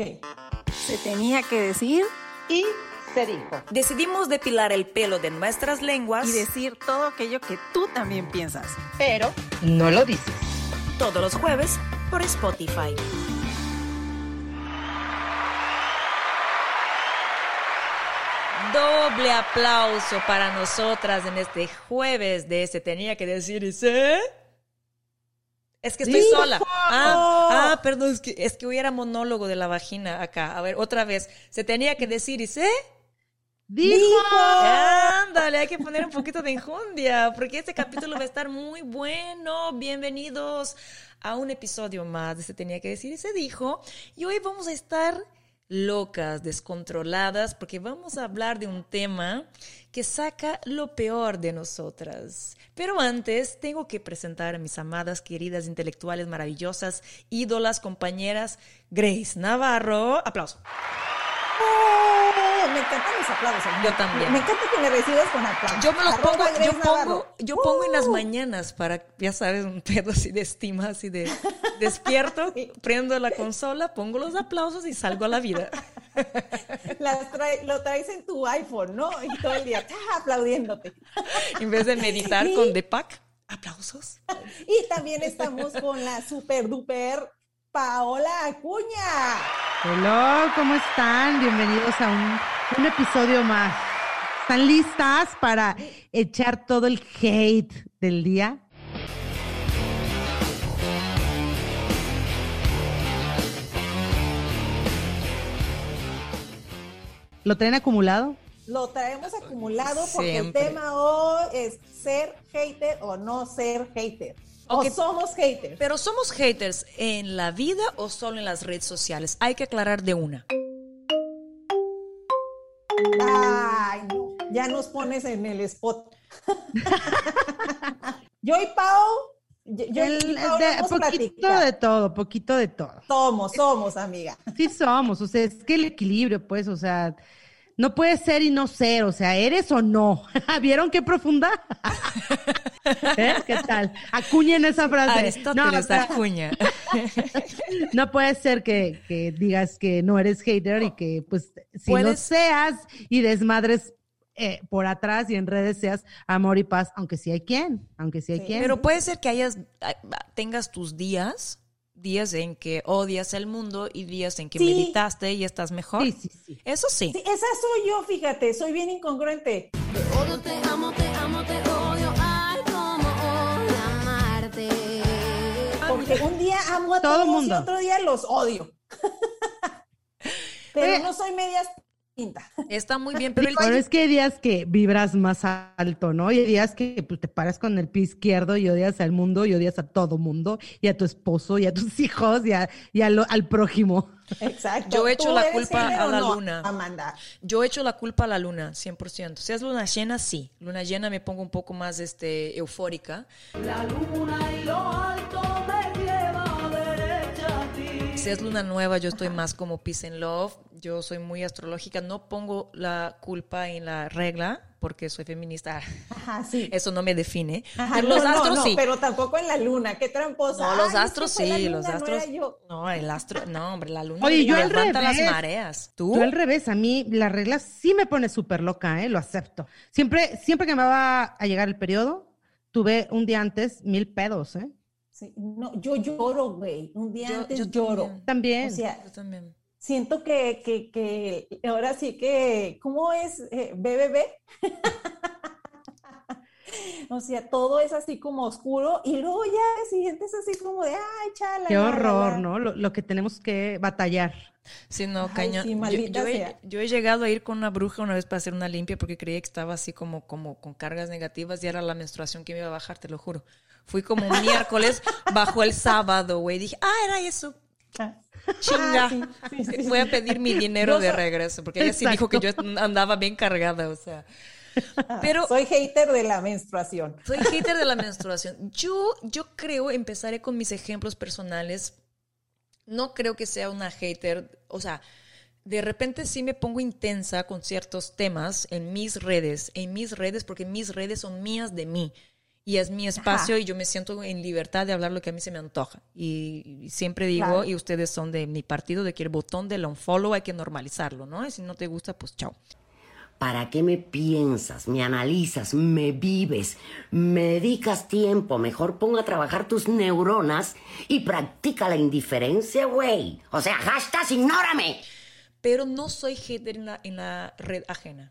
Se tenía que decir y se dijo. Decidimos depilar el pelo de nuestras lenguas y decir todo aquello que tú también piensas. Pero no lo dices. Todos los jueves por Spotify. Doble aplauso para nosotras en este jueves de Se Tenía que Decir y Se. Es que estoy sola. Ah, ah, perdón, es que, es que hubiera monólogo de la vagina acá. A ver, otra vez. Se tenía que decir y se. Dijo. Ándale, hay que poner un poquito de enjundia, porque este capítulo va a estar muy bueno. Bienvenidos a un episodio más de Se tenía que decir y se dijo. Y hoy vamos a estar locas, descontroladas, porque vamos a hablar de un tema que saca lo peor de nosotras. Pero antes tengo que presentar a mis amadas, queridas, intelectuales, maravillosas, ídolas, compañeras, Grace Navarro. Aplauso. ¡Oh! Me encantan los aplausos. Yo también. Me encanta que me recibas con aplausos. Yo me los Arroba pongo, yo pongo, yo pongo en las ¡Uh! mañanas para, ya sabes, un pedo así de estima, así de despierto, prendo la consola, pongo los aplausos y salgo a la vida. Las trae- lo traes en tu iPhone, ¿no? Y todo el día aplaudiéndote. En vez de meditar Sí. con The Pack, aplausos. Y también estamos con la super duper Paola Acuña. Hola, ¿cómo están? Bienvenidos a un, un episodio más. ¿Están listas para echar todo el hate del día? ¿Lo traen acumulado? Lo traemos acumulado porque Siempre. el tema hoy es ser hater o no ser hater. Ok. O somos haters. Pero somos haters en la vida o solo en las redes sociales. Hay que aclarar de una. Ay, no, ya nos pones en el spot. yo y Pau, yo, yo El- y Pau de- hemos poquito platicado. de todo, poquito de todo. Somos, somos, amiga. Sí somos, o sea, es que el equilibrio, pues, o sea, no puede ser y no ser, o sea, eres o no. ¿Vieron qué profunda? ¿Eh? ¿Qué tal? Acuñen esa frase. Aristóteles o sea, Acuña. no puede ser que, que digas que no eres hater y que, pues, si no Puedes- seas y desmadres eh, por atrás y en redes seas amor y paz, aunque sí hay quien, aunque sí hay Sí. quien. Pero puede ser que hayas, tengas tus días, días en que odias el mundo y días en que Sí. meditaste y estás mejor. sí, sí, sí. Eso sí. Sí, esa soy yo, fíjate, soy bien incongruente. Te odio, te amo, te amo, te odio. Ay, como odio amarte. Porque un día amo a Todo todos mundo. y otro día los odio. Pero Oye. no soy medias Está muy bien, pero el Pero es que hay días que vibras más alto, ¿no? Y hay días que pues, te paras con el pie izquierdo y odias al mundo y odias a todo mundo y a tu esposo y a tus hijos y, a- y a lo- al prójimo. Exacto. Yo echo ¿Tú la culpa a la no, luna. Amanda. Yo echo la culpa a la luna, 100%. Si es luna llena, sí. Luna llena me pongo un poco más este, eufórica. Si es luna nueva, yo estoy más como peace and love. Yo soy muy astrológica. No pongo la culpa en la regla porque soy feminista. Ajá, sí. Eso no me define. Ajá, pero no, los no, astros no, sí. pero tampoco en la luna, qué tramposa. No, los astros sí, luna, los no astros. No, el astro, no, hombre, la luna Oye, yo al levanta las revés. mareas. ¿Tú? Yo al revés, a mí la regla sí me pone súper loca, ¿eh? Lo acepto. Siempre, siempre que me va a llegar el periodo, tuve un día antes mil pedos, ¿eh? Sí, no, yo lloro, güey. Un día Yo- antes yo lloro. también. También. O sea, Yo también. siento que, que, que ahora sí que, ¿cómo es? Eh, BBB. o sea, todo es así como oscuro y luego ya el siguiente es así como de, ay, chala. Qué la, horror, la". ¿no? Lo, lo que tenemos que batallar. Sí, no, Ay, cañón. sí, Yo- yo, he, yo he llegado a ir con una bruja una vez para hacer una limpia porque creía que estaba así como, como con cargas negativas y era la menstruación que me iba a bajar, te lo juro. Fui como un miércoles, bajó el sábado, güey. Dije, ah, era eso. Ah, Chinga. sí, sí, sí, Voy a pedir mi dinero de so- regreso porque ella sí dijo que yo andaba bien cargada, o sea. Pero Soy hater de la menstruación. soy hater de la menstruación. Yo, yo creo, empezaré con mis ejemplos personales. No creo que sea una hater. O sea, de repente sí me pongo intensa con ciertos temas en mis redes, en mis redes, porque mis redes son mías de mí. Y es mi espacio y yo me siento en libertad de hablar lo que a mí se me antoja. Y, y siempre digo, Claro. y ustedes son de mi partido, de que el botón del unfollow hay que normalizarlo, ¿no? Y si no te gusta, pues chao. ¿Para qué me piensas, me analizas, me vives, me dedicas tiempo? Mejor ponga a trabajar tus neuronas y practica la indiferencia, güey. O sea, hashtag ignórame. Pero no soy hater en la, en la red ajena.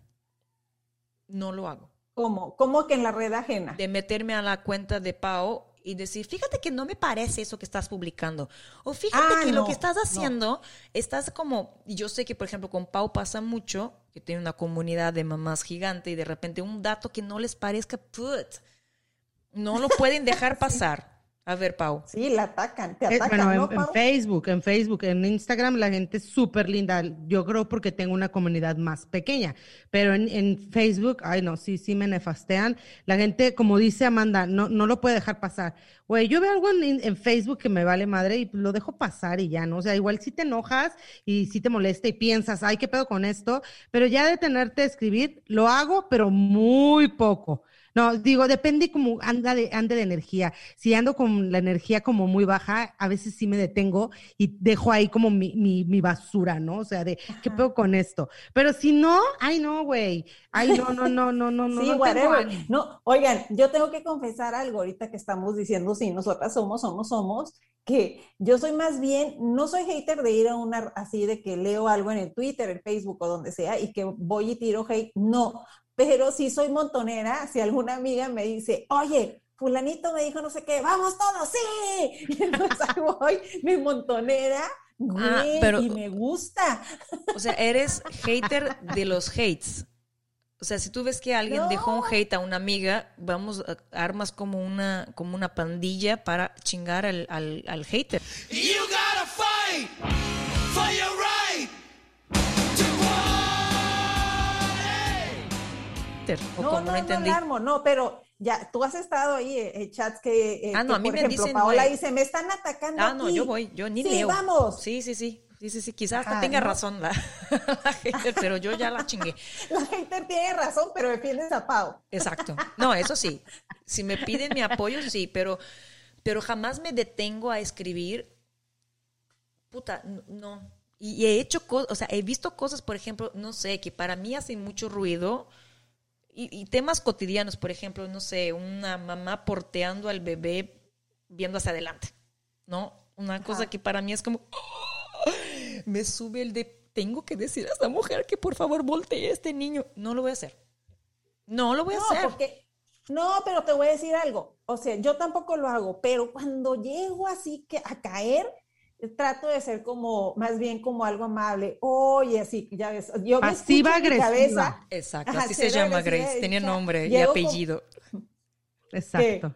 No lo hago. ¿Cómo? ¿Cómo que en la red ajena? de meterme a la cuenta de Pau y decir, fíjate que no me parece eso que estás publicando. O fíjate Ah, que lo que estás no. haciendo, estás como, yo sé que por ejemplo con Pau pasa mucho, que tiene una comunidad de mamás gigante y de repente un dato que no les parezca, put, no lo pueden dejar pasar. A ver, Pau. Sí, la atacan, te Eh, atacan, bueno, ¿no, en, en Pau? Facebook, en Facebook, en Instagram la gente es súper linda. Yo creo porque tengo una comunidad más pequeña. Pero en, en Facebook, ay no, sí, sí me nefastean. La gente, como dice Amanda, no, no lo puede dejar pasar. Güey, yo veo algo en, en Facebook que me vale madre y lo dejo pasar y ya, ¿no? O sea, igual si te enojas y si te molesta y piensas, ay, ¿qué pedo con esto? Pero ya de tenerte a escribir, lo hago, pero muy poco. No, digo, depende como anda de, ande de energía. Si ando con la energía como muy baja, a veces sí me detengo y dejo ahí como mi, mi, mi basura, ¿no? O sea, de, ¿qué pedo con esto? Pero si no, ay, no, güey. Ay, no, no, no, no, no, no. Sí, no whatever. No, oigan, yo tengo que confesar algo ahorita que estamos diciendo, sí, nosotras somos, somos, somos, que yo soy más bien, no soy hater de ir a una, así de que leo algo en el Twitter, el Facebook o donde sea y que voy y tiro hate, no, pero sí soy montonera, si alguna amiga me dice, oye, fulanito me dijo no sé qué, vamos todos, sí, y entonces ahí voy, mi montonera, güey, Ah, pero- y me gusta. O sea, eres hater de los hates. O sea, si tú ves que alguien dejó un hate a una amiga, vamos, a- armas como una, como una pandilla para chingar al, al, al hater. You gotta fight for your O No, como no, no, no, entendí. Larmo, no, pero ya, tú has estado ahí eh, en chats que, eh, Ah, no, que, a mí por me ejemplo, dicen, Paola dice, me están atacando Ah, no, aquí". yo voy, yo ni sí, leo. vamos. Sí, sí, sí. Sí, sí, sí. Quizás hasta Ajá, tenga ¿no? razón la, la hater, pero yo ya la chingué. La hater tiene razón, pero defiendes a Pau. Exacto. No, eso sí. Si me piden mi apoyo, sí, pero, pero jamás me detengo a escribir. Puta, no. Y, y he hecho cosas, o sea, he visto cosas, por ejemplo, no sé, que para mí hacen mucho ruido. Y, y temas cotidianos, por ejemplo, no sé, una mamá porteando al bebé viendo hacia adelante, ¿no? Una cosa que para mí es como, me sube el de, tengo que decir a esta mujer que por favor voltee a este niño. No lo voy a hacer. No lo voy a hacer. porque, no, pero te voy a decir algo. O sea, yo tampoco lo hago, pero cuando llego así que a caer, trato de ser como, más bien como algo amable. Oye, así, ya ves, yo me Pasiva escucho en mi agresiva. cabeza. Exacto, así se llama agresiva Grace. Tenía nombre y con- apellido. Exacto.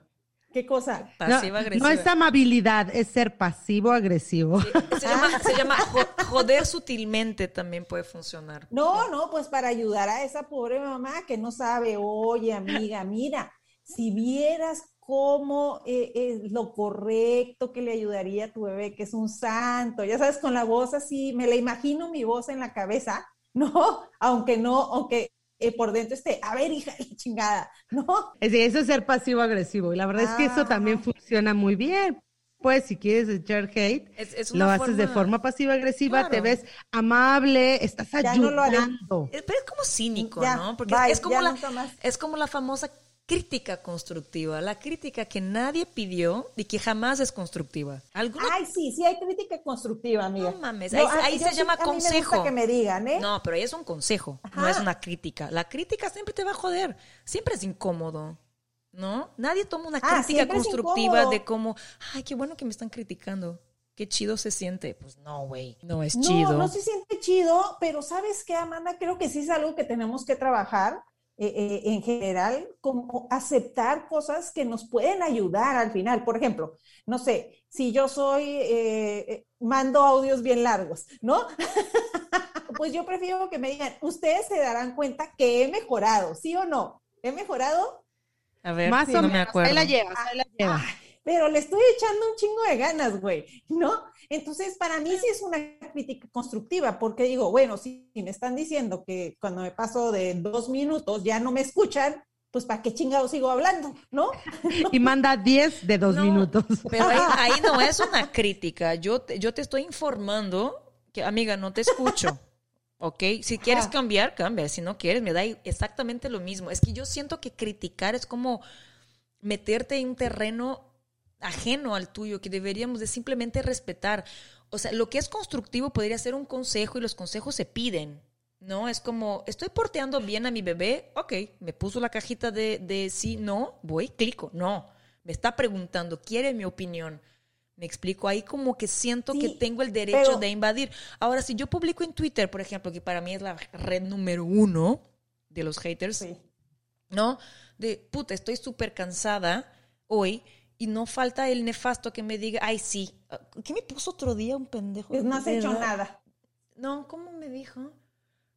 ¿Qué cosa? No, Pasiva no agresiva. es amabilidad, es ser pasivo-agresivo. Se llama, se llama jo- joder sutilmente también puede funcionar. No, no, pues para ayudar a esa pobre mamá que no sabe, oye, amiga, mira, si vieras cómo eh, es lo correcto que le ayudaría a tu bebé, que es un santo, ya sabes, con la voz así, me la imagino mi voz en la cabeza, ¿no? Aunque no, aunque eh, por dentro esté, a ver, hija chingada, ¿no? Es decir, eso es ser pasivo-agresivo. Y la verdad es que eso también funciona muy bien. Pues si quieres echar hate, Es- es lo haces de forma- forma pasiva-agresiva, te ves amable, estás Ya no lo haré. ayudando. Eh, Pero es como cínico, Ya, ¿no? Porque bye, es, como la, más. es como la famosa crítica constructiva, la crítica que nadie pidió y que jamás es constructiva. ¿Alguna Ay, sí, sí hay crítica constructiva, amiga. No mames, ahí- ah, se sí- llama a mí me gusta consejo. que me digan, ¿eh? No, pero ahí es un consejo, no es una crítica. La crítica siempre te va a joder, siempre es incómodo, ¿no? Nadie toma una Ah, crítica constructiva de como, ay, qué bueno que me están criticando, qué chido se siente. Pues no, güey, no es No, chido. no se siente chido, pero ¿sabes qué, Amanda? Creo que sí es algo que tenemos que trabajar eh, eh, en general, como aceptar cosas que nos pueden ayudar al final. Por ejemplo, no sé, si yo soy, eh, mando audios bien largos, ¿no? Pues yo prefiero que me digan, ustedes se darán cuenta que he mejorado, ¿sí o no? ¿He mejorado? A ver, Más o me menos, acuerdo. ahí la llevas, ahí la llevas. Pero le estoy echando un chingo de ganas, güey, ¿no? Entonces, para mí sí es una crítica constructiva, porque digo, bueno, si, si me están diciendo que cuando me paso de dos minutos ya no me escuchan, pues ¿para qué chingado sigo hablando? ¿No? Y manda 10 de dos No, minutos. Pero ahí, ahí no es una crítica. Yo te, yo te estoy informando que, amiga, no te escucho. ¿Ok? Si quieres cambiar, cambia. Si no quieres, me da exactamente lo mismo. Es que yo siento que criticar es como meterte en un terreno ajeno al tuyo, que deberíamos de simplemente respetar. O sea, lo que es constructivo podría ser un consejo y los consejos se piden. ¿No? Es como, estoy porteando bien a mi bebé, ok, me puso la cajita de, de sí, no, voy, clico, no. Me está preguntando, quiere mi opinión. Me explico, ahí como que siento que tengo el derecho pero- de invadir. Ahora, si yo publico en Twitter, por ejemplo, que para mí es la red número uno de los haters, Sí. ¿no? De, puta, estoy súper cansada hoy y no falta el nefasto que me diga, ay, sí. ¿Qué me puso otro día un pendejo? Pues no has hecho verdad. nada. No, ¿cómo me dijo?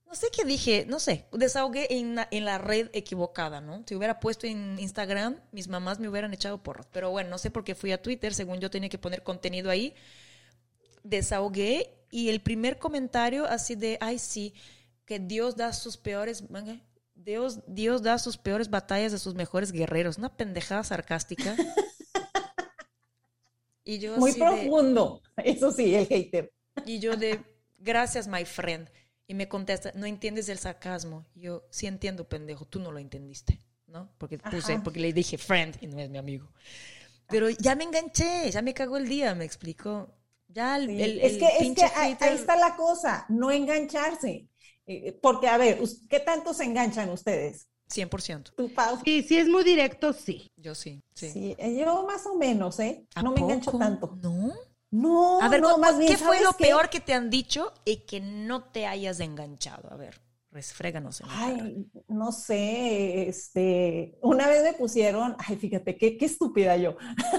No sé qué dije, no sé, desahogué en la, en la red equivocada, ¿no? Si hubiera puesto en Instagram, mis mamás me hubieran echado porras. Pero bueno, no sé por qué fui a Twitter, según yo tenía que poner contenido ahí. Desahogué y el primer comentario así de, ay, sí, que Dios da sus peores... Dios, Dios da sus peores batallas a sus mejores guerreros. Una pendejada sarcástica. Y yo Muy de- profundo. Eso sí, el hater. y yo de, gracias, my friend. Y me contesta, no entiendes el sarcasmo. Y yo, sí entiendo, pendejo, tú no lo entendiste, ¿no? Porque puse, Ajá. porque le dije friend y no es mi amigo. Pero ya me enganché, ya me cagó el día, me explicó. Ya el, Sí, el- es que, es que pinche ahí, hater- ahí está la cosa, no engancharse. Eh, Porque, a ver, ¿qué tanto se enganchan ustedes? 100%. ¿Tú, Pau? Sí, si es muy directo, sí. Yo sí, sí. Sí, eh, yo más o menos, ¿eh? ¿A No me engancho tanto. ¿No? No, A ver, no, más bien, ¿qué fue ¿sabes lo qué? peor que te han dicho y que no te hayas enganchado? A ver, resfréganos en. Ay, no sé, este, una vez me pusieron, ay, fíjate, qué, qué estúpida yo.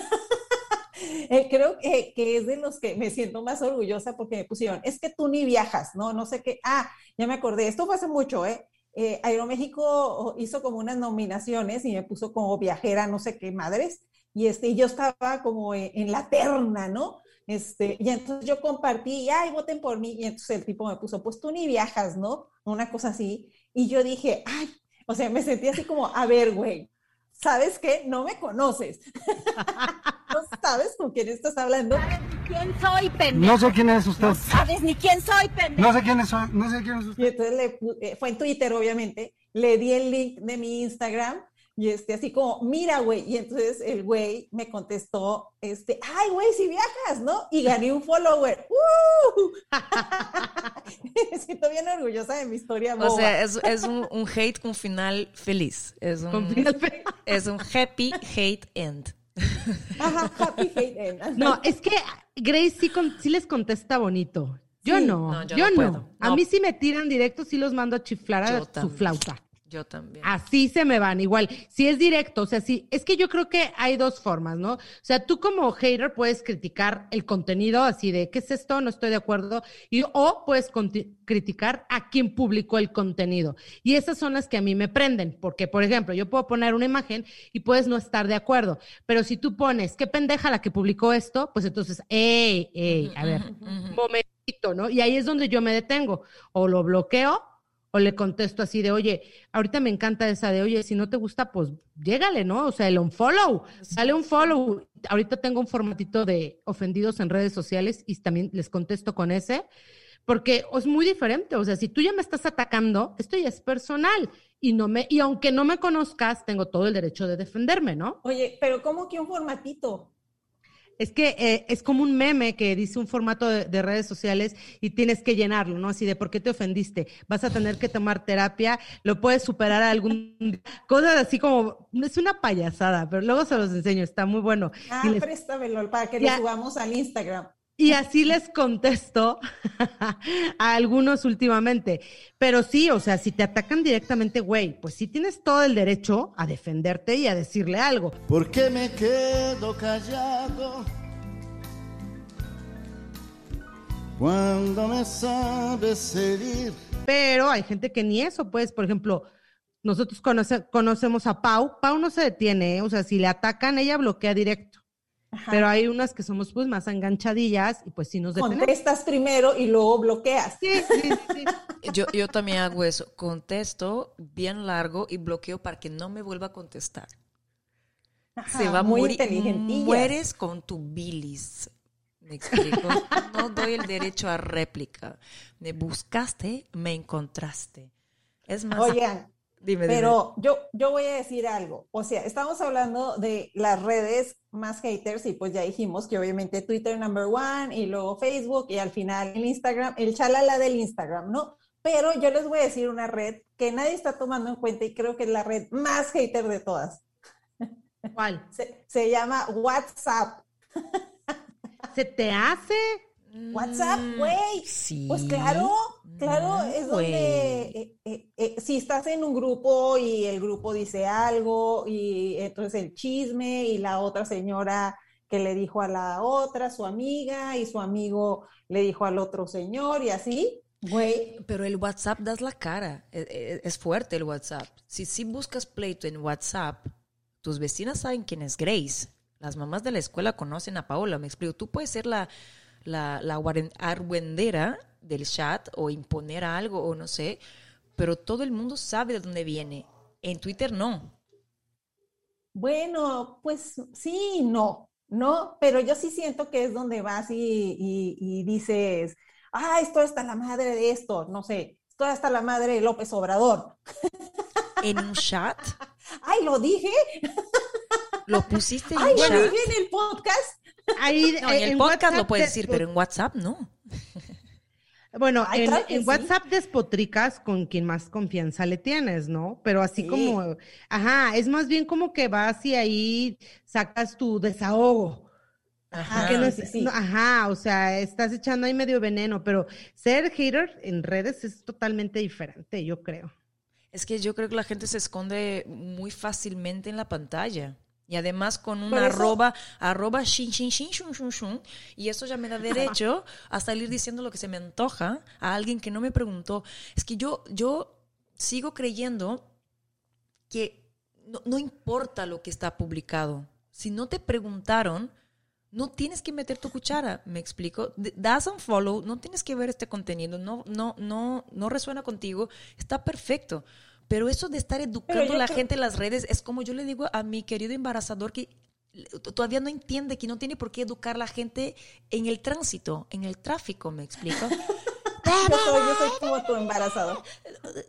Eh, creo que, que es de los que me siento más orgullosa porque me pusieron, es que tú ni viajas, ¿no? No sé qué. Ah, ya me acordé, esto fue hace mucho, ¿eh? Eh, Aeroméxico hizo como unas nominaciones y me puso como viajera, no sé qué madres, y este, y yo estaba como en, en la terna, ¿no? Este, y entonces yo compartí, ay, voten por mí, y entonces el tipo me puso, pues tú ni viajas, ¿no? Una cosa así, y yo dije, ay, o sea, me sentí así como, a ver, güey, ¿sabes qué? No me conoces. no sabes con quién estás hablando. ¿Quién soy, pendejo? No sé quién es usted. No sabes ni quién soy, pendejo. No sé quién es, no sé quién es usted. Y entonces le eh, fue en Twitter, obviamente, le di el link de mi Instagram y este, así como, mira, güey, y entonces el güey me contestó, este, ay, güey, si viajas, ¿no? Y gané un follower. ¡Uh! me siento bien orgullosa de mi historia boba. O sea, es, es un, un hate con final feliz. Es un, es happy hate end. Ajá, happy hate end. No, es que Grace sí, con- sí les contesta bonito. Yo Sí. no, No, yo yo, no. A mí sí me tiran directo, sí los mando a chiflar a Yo su también. flauta. Yo también. Así se me van, igual. Si es directo, o sea, sí, es que yo creo que hay dos formas, ¿no? O sea, tú como hater puedes criticar el contenido así de, ¿qué es esto? No estoy de acuerdo. Y, o puedes criticar a quien publicó el contenido. Y esas son las que a mí me prenden, porque, por ejemplo, yo puedo poner una imagen y puedes no estar de acuerdo. Pero si tú pones, qué pendeja la que publicó esto, pues entonces, ey, ey, a ver, un momentito, ¿no? Y ahí es donde yo me detengo. O lo bloqueo o le contesto así de, oye, ahorita me encanta esa de, oye, si no te gusta, pues llégale, ¿no? O sea, el unfollow, dale un follow. Ahorita tengo un formatito de ofendidos en redes sociales y también les contesto con ese, porque es muy diferente. O sea, si tú ya me estás atacando, esto ya es personal y no me, y aunque no me conozcas, tengo todo el derecho de defenderme, ¿no? Oye, pero ¿cómo que un formatito? Es que eh, es como un meme que dice un formato de, de redes sociales y tienes que llenarlo, ¿no? Así de por qué te ofendiste, vas a tener que tomar terapia, lo puedes superar algún día. cosas así como, es una payasada, pero luego se los enseño, está muy bueno. Ah, les- préstamelo para que Ya. lo subamos al Instagram. Y así les contesto a algunos últimamente. Pero sí, o sea, si te atacan directamente, güey, pues sí tienes todo el derecho a defenderte y a decirle algo. ¿Por qué me quedo callado? Cuando me sabes herir. Pero hay gente que ni eso, pues, por ejemplo, nosotros conoce- conocemos a Pau. Pau no se detiene, ¿eh? o sea, si le atacan, ella bloquea directo. Ajá. pero hay unas que somos pues más enganchadillas y pues sí nos detenemos. Contestas primero y luego bloqueas. Sí, sí, sí, sí. Yo, yo también hago eso. Contesto bien largo y bloqueo para que no me vuelva a contestar. Ajá, Se va muy morir. inteligentillas. Mueres con tu bilis. ¿Me explico? No doy el derecho a réplica. Me buscaste, me encontraste. Es más. Oigan, dime, dime. Pero yo, yo voy a decir algo. O sea, estamos hablando de las redes más haters y pues ya dijimos que obviamente Twitter number one y luego Facebook y al final el Instagram, el chalala del Instagram, ¿no? Pero yo les voy a decir una red que nadie está tomando en cuenta y creo que es la red más hater de todas. ¿Cuál? Se, se llama WhatsApp. ¿Se te hace? WhatsApp, Mm, güey. Sí. Pues claro, claro, No, es donde eh, eh, eh, si estás en un grupo y el grupo dice algo y entonces el chisme y la otra señora que le dijo a la otra, su amiga, y su amigo le dijo al otro señor y así, güey. Pero el WhatsApp das la cara. E- e- Es, fuerte el WhatsApp. Si, si buscas pleito en WhatsApp, tus vecinas saben quién es Grace. Las mamás de la escuela conocen a Paola. Me explico. Tú puedes ser la, la, la argüendera del chat o imponer algo o no sé, pero todo el mundo sabe de dónde viene. En Twitter no. Bueno, pues sí, no, no, pero yo sí siento que es donde vas y, y- y dices, ah, esto está la madre de esto, no sé, esto está la madre de López Obrador. En un chat, Ay, lo dije, lo pusiste en ay, un lo chat. dije en el podcast. Ahí, No, en eh, el podcast lo WhatsApp puedes te- decir, pero en WhatsApp no. Bueno, Ay, en, claro que en sí. WhatsApp despotricas con quien más confianza le tienes, ¿no? Pero así Sí. como, ajá, es más bien como que vas y ahí sacas tu desahogo. Ajá. que no sí, es- sí. no, ajá, o sea, estás echando ahí medio veneno, pero ser hater en redes es totalmente diferente, yo creo. Es que yo creo que la gente se esconde muy fácilmente en la pantalla. Y además con un arroba, arroba shin, shin, shin, shun, shun, shun. Y eso ya me da derecho a salir diciendo lo que se me antoja a alguien que no me preguntó. Es que yo, yo sigo creyendo que no, no importa lo que está publicado. Si no te preguntaron, no tienes que meter tu cuchara, ¿me explico? Das un follow, no tienes que ver este contenido, no, no, no, no resuena contigo, está perfecto. Pero eso de estar educando a la creo- gente en las redes es como yo le digo a mi querido embarazador que todavía no entiende que no tiene por qué educar a la gente en el tránsito, en el tráfico, ¿me explico? Yo soy, yo soy como tu embarazado.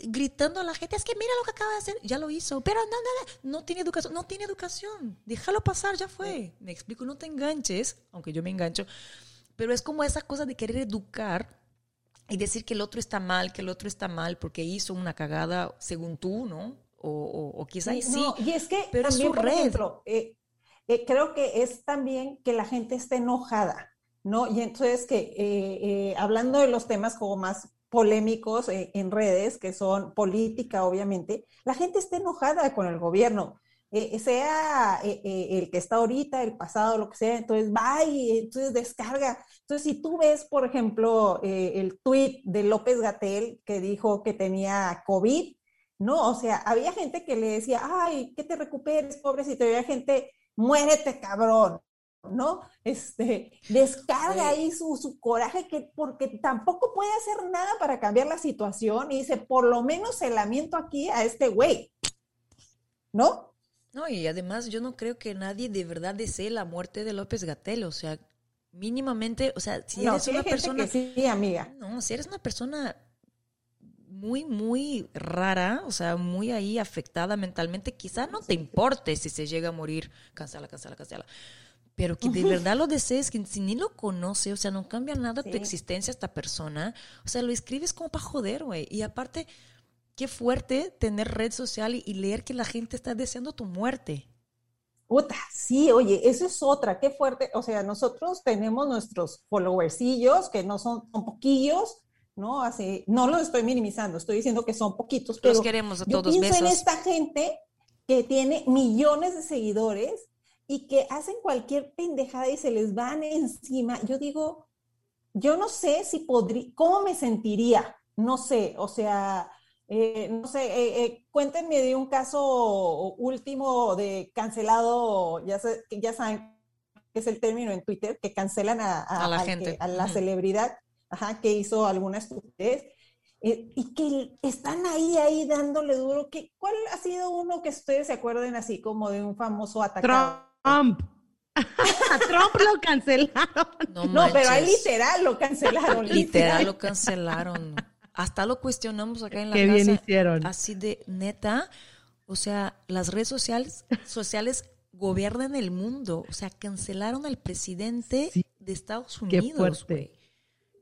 gritando a la gente, es que mira lo que acaba de hacer, ya lo hizo, pero no, no, no, no tiene educación, no tiene educación, déjalo pasar, ya fue. Me explico, no te enganches, aunque yo me engancho, pero es como esa cosa de querer educar y decir que el otro está mal, que el otro está mal porque hizo una cagada según tú, ¿no? O, o, o quizá y sí, No, y es que pero es también, su por red. ejemplo, eh, eh, creo que es también que la gente esté enojada, ¿no? Y entonces que eh, eh, hablando de los temas como más polémicos en redes, que son política, obviamente, la gente está enojada con el gobierno. Eh, sea eh, eh, el que está ahorita, el pasado, lo que sea, entonces va y entonces descarga. Entonces, si tú ves, por ejemplo, el tweet de López Gatel que dijo que tenía COVID, no, o sea, había gente que le decía, ay, que te recuperes, pobrecito, y había gente, muérete, cabrón, ¿no? Este, descarga ahí su, su coraje, que, porque tampoco puede hacer nada para cambiar la situación, y dice, por lo menos se lamento aquí a este güey, ¿no? No, y además yo no creo que nadie de verdad desee la muerte de López Gatel, o sea, mínimamente, o sea, si no, eres sí una persona... que sí, amiga. No, si eres una persona muy, muy rara, o sea, muy ahí afectada mentalmente, quizá no te importe si se llega a morir, cancela, cancela, cancela. Pero que de verdad lo desees, que si ni lo conoce, o sea, no cambia nada tu Sí. existencia esta persona, o sea, lo escribes como para joder, güey. Y aparte, qué fuerte tener red social y, y leer que la gente está deseando tu muerte. Puta, sí, oye, eso es otra, qué fuerte. O sea, nosotros tenemos nuestros followersillos, que no son, son poquillos, ¿no? Así, no los estoy minimizando, estoy diciendo que son poquitos, pero Los queremos a yo todos, pienso en besos. esta gente que tiene millones de seguidores y que hacen cualquier pendejada y se les van encima. Yo digo, yo no sé si podría, ¿cómo me sentiría? No sé, o sea, eh, no sé, eh, eh, cuéntenme de un caso último de cancelado, ya, sé- ya saben que es el término en Twitter, que cancelan a, a- A la que- gente. a la celebridad, ajá, que hizo alguna estupidez. eh, y que están ahí, ahí dándole duro. que ¿Cuál ha sido uno que ustedes se acuerden así como de un famoso atacado? Trump. A Trump lo cancelaron. No, No, pero ahí literal lo cancelaron. Literal lo cancelaron. Hasta lo cuestionamos acá en la Qué casa. bien hicieron. Así de neta. O sea, las redes sociales, sociales gobiernan el mundo. O sea, cancelaron al presidente Sí. de Estados Qué Unidos, fuerte. güey.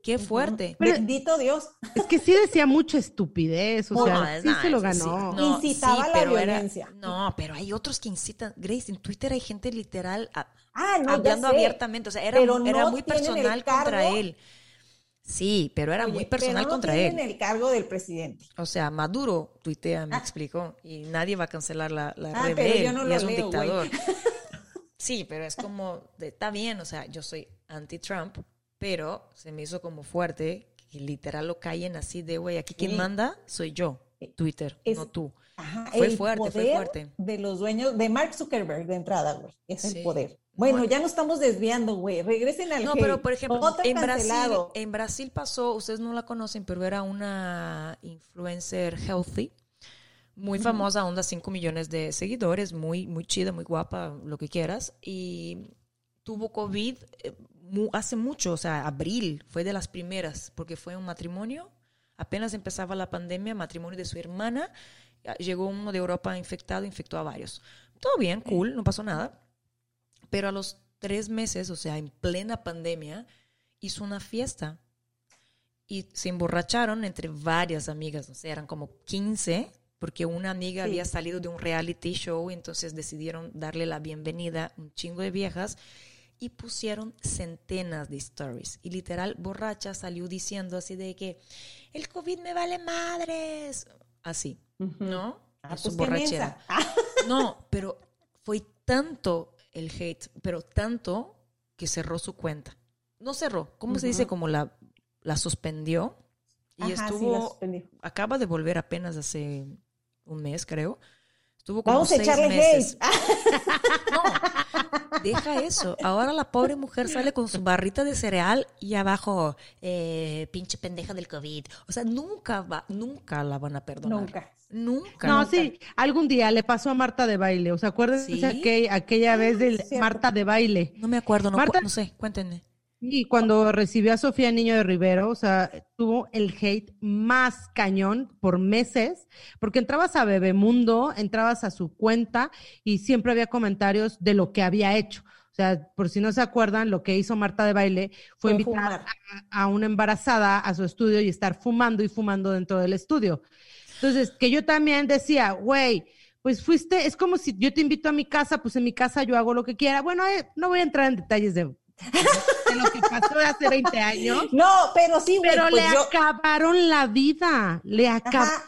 Qué fuerte. Bendito Dios. Es que sí decía mucha estupidez, o No, sea, es- sí no, se lo sí. ganó. No, Incitaba sí, la era- violencia. no, pero hay otros que incitan. Grace, en Twitter hay gente literal a- Ah, no, ya hablando abiertamente. O sea, era, Pero era no muy personal contra él. Sí, pero era Oye, muy personal pero no contra él. el cargo del presidente. O sea, Maduro tuitea, me Ah. explicó, y nadie va a cancelar la, la Ah, red pero de él, yo no y lo es un leo, dictador. Sí, pero es como, de, está bien, o sea, yo soy anti-Trump, pero se me hizo como fuerte que literal lo callen así de, güey, aquí quien Sí. manda soy yo, Twitter, Es- no tú. Ajá, Fue el fuerte, fue poder fuerte. De los dueños, de Mark Zuckerberg de entrada, güey. Es Sí. el poder. Bueno, No. ya nos estamos desviando, güey. Regresen al No, hate. pero por ejemplo, Otro en Brasil, cancelado. en Brasil pasó, ustedes no la conocen, pero era una influencer healthy, muy famosa, onda 5 millones de seguidores, muy, muy chida, muy guapa, lo que quieras, y tuvo COVID eh, hace mucho, o sea, abril, fue de las primeras, porque fue un matrimonio, apenas empezaba la pandemia, matrimonio de su hermana, llegó uno de Europa infectado, infectó a varios. Todo bien, cool, no pasó nada. Pero a los tres meses, o sea, en plena pandemia, hizo una fiesta. Y se emborracharon entre varias amigas, o sea, eran como 15, porque una amiga Sí. había salido de un reality show, entonces decidieron darle la bienvenida un chingo de viejas y pusieron centenas de stories. Y literal, borracha salió diciendo así de que el COVID me vale madres. Así, ¿no? Ah, pues borrachera. No, pero fue tanto el hate, pero tanto que cerró su cuenta. No cerró, ¿cómo se dice? Como la, la suspendió. Y Ajá, sí, la estuvo, acaba de volver apenas hace un mes, creo. Estuvo como Vamos a echarle meses. hate. No, deja eso. Ahora la pobre mujer sale con su barrita de cereal y abajo, eh, pinche pendeja del COVID. O sea, nunca va, nunca la van a perdonar. Nunca. Nunca. No, sí, algún día le pasó a Marta de baile. ¿O sea, acuérdense ¿Sí? aquella, aquella vez de. Marta de baile? No me acuerdo, no, Marta- no sé, cuéntenme. Y cuando recibió a Sofía Niño de Rivero, o sea, tuvo el hate más cañón por meses, porque entrabas a Bebemundo, entrabas a su cuenta y siempre había comentarios de lo que había hecho. O sea, por si no se acuerdan, lo que hizo Marta de baile fue Fue invitar a, a una embarazada a su estudio y estar fumando y fumando dentro del estudio. Entonces, que yo también decía, güey, pues fuiste, es como si yo te invito a mi casa, pues en mi casa yo hago lo que quiera. Bueno, eh, no voy a entrar en detalles de, de lo que pasó hace 20 años, No, pero sí, güey. pero pues le yo- acabaron la vida, le acabaron.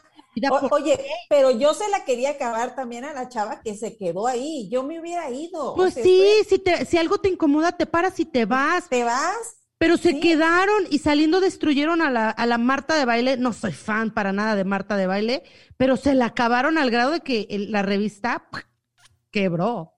O- oye, pero yo se la quería acabar también a la chava que se quedó ahí. Yo me hubiera ido. o pues sea, sí, fue- si, te, si algo te incomoda, te paras y te vas. ¿Te vas? Pero se Sí. quedaron y saliendo destruyeron a la, a la Marta de baile. No soy fan para nada de Marta de baile, pero se la acabaron al grado de que el- la revista quebró.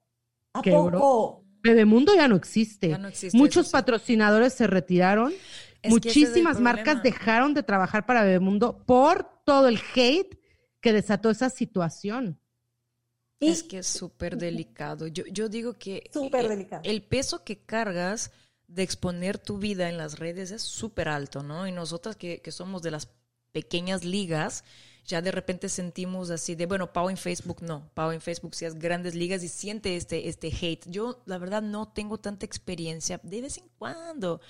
¿A Quebró. poco? Bebemundo ya no existe. Ya no existe, Muchos eso sí. patrocinadores se retiraron. Es es Muchísimas marcas problema. dejaron de trabajar para Bebemundo por todo el hate que desató esa situación. Es que es súper delicado. Yo, yo digo que Súper eh, delicado. el peso que cargas de exponer tu vida en las redes es súper alto, ¿no? Y nosotras que, que somos de las pequeñas ligas, ya de repente sentimos así de, bueno, Pau en Facebook no, Pau en Facebook sí es grandes ligas y siente este, este hate. Yo, la verdad, no tengo tanta experiencia. De vez en cuando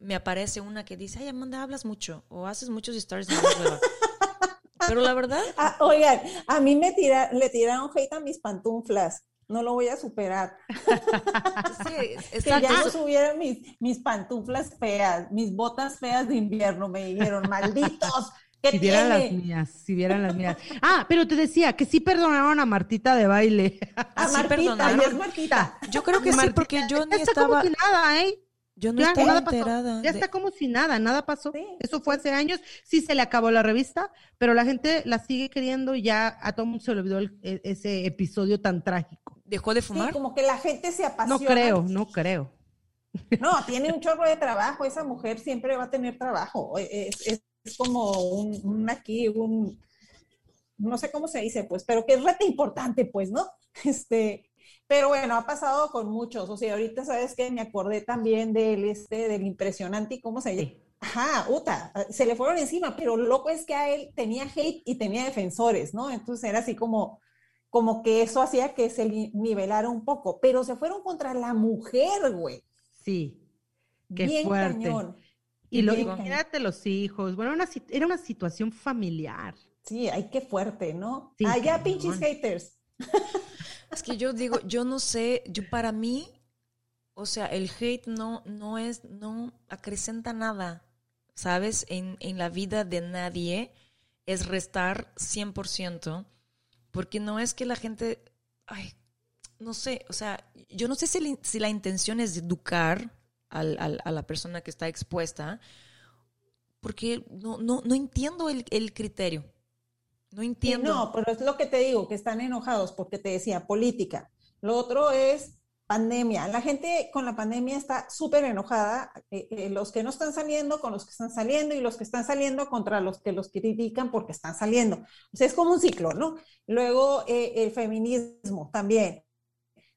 me aparece una que dice, ay, Amanda, hablas mucho o haces muchos stories. en la hueva". Pero la verdad, Ah, oigan, a mí me tira, le tiraron hate a mis pantuflas. No lo voy a superar. sí, Que ya no subieron mis, mis pantuflas feas, mis botas feas de invierno, me dijeron, malditos. ¿Qué Si vieran las mías, si vieran las mías. Ah, pero te decía que sí perdonaron a Martita de baile. A Ah, sí, Martita, es Martita. Yo creo que sí, Martita, porque yo ya ni está como estaba, si nada, ¿eh? yo no Ya, estaba nada pasó. enterada. Ya de- está como si nada, nada pasó. Sí. Eso fue hace años. Sí se le acabó la revista, pero la gente la sigue queriendo y ya a todo mundo se le olvidó el- e- ese episodio tan trágico. ¿Dejó de Sí, fumar? como que la gente se No apasiona. creo, no creo. No, tiene un chorro de trabajo, esa mujer siempre va a tener trabajo. Es, es- es como un, un aquí, un, no sé cómo se dice, pues, pero que es rete importante, pues, ¿no? Este, pero bueno, ha pasado con muchos. O sea, ahorita sabes que me acordé también del este, del impresionante, ¿cómo se llama? Ajá, Uta, se le fueron encima, pero lo loco es que a él tenía hate y tenía defensores, ¿no? Entonces era así como, como que eso hacía que se nivelara un poco, pero se fueron contra la mujer, güey. Sí. Qué Bien fuerte. cañón. Y lo, cañón. imagínate los hijos. Bueno, una sit- era una situación familiar. Sí, ay, qué fuerte, ¿no? Sí, Allá, pinches haters. Es que yo digo, yo no sé, yo para mí, o sea, el hate no, no es, no acrecenta nada, ¿sabes? En, en la vida de nadie es restar 100%, porque no es que la gente, ay, no sé, o sea, yo no sé si, si la intención es educar al- al- a la persona que está expuesta, porque no, no, no entiendo el, el criterio. No entiendo. no, pero es lo que te digo, que están enojados porque te decía política. Lo otro es pandemia. La gente con la pandemia está súper enojada. eh, eh, los que no están saliendo con los que están saliendo y los que están saliendo contra los que los critican porque están saliendo. O sea, es como un ciclo, ¿no? Luego eh, el feminismo también.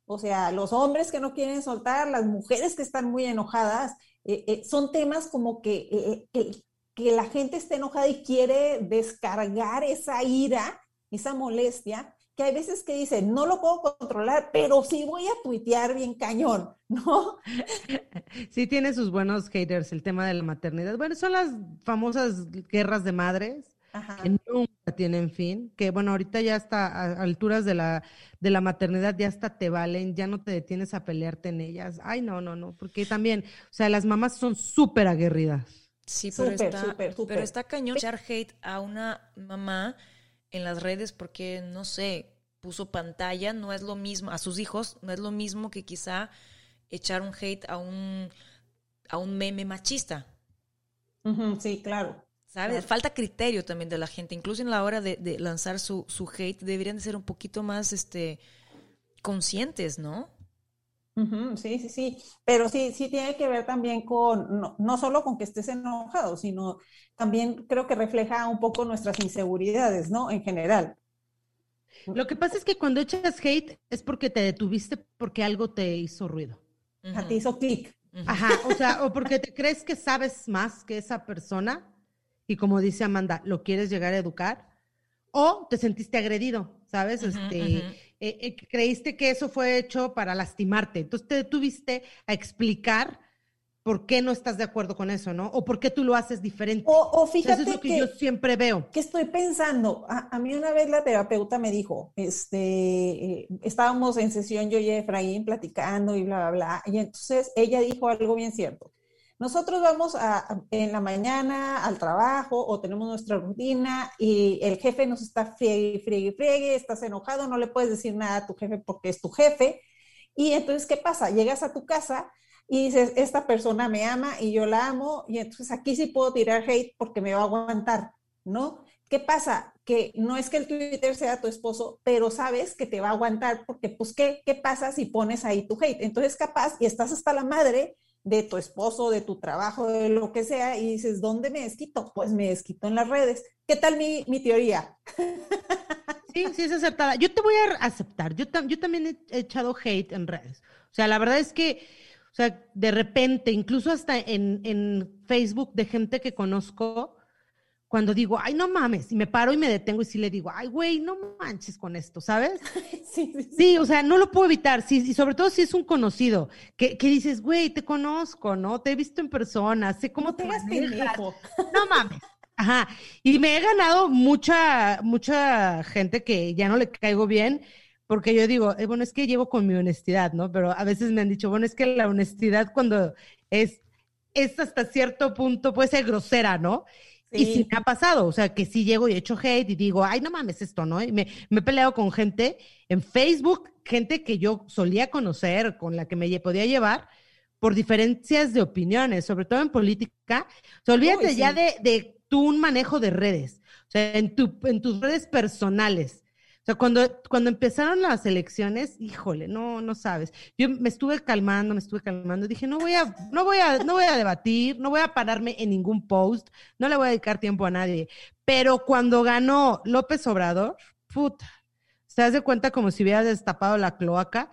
O sea, los hombres que no quieren soltar, las mujeres que están muy enojadas, eh, eh, son temas como que, eh, que, que la gente está enojada y quiere descargar esa ira, esa molestia, que hay veces que dice, no lo puedo controlar, pero sí voy a tuitear bien cañón, ¿no? Sí tiene sus buenos haters el tema de la maternidad. Bueno, son las famosas guerras de madres Ajá. que nunca tienen fin, que bueno, ahorita ya está a alturas de la, de la maternidad, ya hasta te valen, ya no te detienes a pelearte en ellas. Ay, no, no, no, porque también, o sea, las mamás son súper aguerridas. Sí, pero Súper, está, pero está cañón echar hate a una mamá en las redes porque, no sé, puso pantalla, no es lo mismo, a sus hijos, no es lo mismo que quizá echar un hate a un, a un meme machista, sí, claro. ¿Sabes? Claro. Falta criterio también de la gente, incluso en la hora de, de lanzar su, su hate, deberían de ser un poquito más este, conscientes, ¿no? Sí, sí, sí, pero sí, sí tiene que ver también con, no, no solo con que estés enojado, sino también creo que refleja un poco nuestras inseguridades, ¿no? En general. Lo que pasa es que cuando echas hate es porque te detuviste porque algo te hizo ruido. A ti hizo clic. Ajá, o sea, o porque te crees que sabes más que esa persona y como dice Amanda, lo quieres llegar a educar, o te sentiste agredido, ¿sabes? Este, eh, eh, creíste que eso fue hecho para lastimarte, entonces te detuviste a explicar por qué no estás de acuerdo con eso, ¿no? O por qué tú lo haces diferente. O, o fíjate eso es lo que, que, yo siempre veo. que estoy pensando, a, a mí una vez la terapeuta me dijo, este, eh, estábamos en sesión yo y Efraín platicando y bla, bla, bla, y entonces ella dijo algo bien cierto. Nosotros vamos a, en la mañana al trabajo o tenemos nuestra rutina y el jefe nos está friegue, friegue, friegue, estás enojado, no le puedes decir nada a tu jefe porque es tu jefe. Y entonces, ¿qué pasa? Llegas a tu casa y dices, esta persona me ama y yo la amo y entonces aquí sí puedo tirar hate porque me va a aguantar, ¿no? ¿Qué pasa? Que no es que el Twitter sea tu esposo, pero sabes que te va a aguantar porque, pues, ¿qué, qué pasa si pones ahí tu hate? Entonces, capaz, y estás hasta la madre de tu esposo, de tu trabajo, de lo que sea, y dices, ¿dónde me desquito? Pues me desquito en las redes. ¿Qué tal mi, mi teoría? Sí, sí es aceptada. Yo te voy a aceptar. Yo, tam- yo también he echado hate en redes. O sea, la verdad es que, o sea, de repente, incluso hasta en, en Facebook de gente que conozco, cuando digo, ay, no mames, y me paro y me detengo y sí le digo, ay, güey, no manches con esto, ¿sabes? Sí, sí, sí. Sí, o sea, no lo puedo evitar, sí, y sobre todo si es un conocido, que, que dices, güey, te conozco, ¿no? Te he visto en persona, sé cómo No te manejas, no mames. Ajá. Y me he ganado mucha, mucha gente que ya no le caigo bien, porque yo digo, eh, bueno, es que llevo con mi honestidad, ¿no? Pero a veces me han dicho, bueno, es que la honestidad cuando es, es hasta cierto punto, puede ser grosera, ¿no? Y sí me ha pasado, o sea, que sí llego y echo hate y digo, ay, no mames esto, ¿no? Y me, me he peleado con gente en Facebook, gente que yo solía conocer, con la que me podía llevar, por diferencias de opiniones, sobre todo en política. O sea, olvídate Uy, ya de, de tú un manejo de redes, o sea, en, tu, en tus redes personales. O sea, cuando, cuando empezaron las elecciones, híjole, no, no sabes. Yo me estuve calmando, me estuve calmando. Dije, no voy a, no voy a, no voy a debatir, no voy a pararme en ningún post, no le voy a dedicar tiempo a nadie. Pero cuando ganó López Obrador, puta, se hace cuenta como si hubiera destapado la cloaca.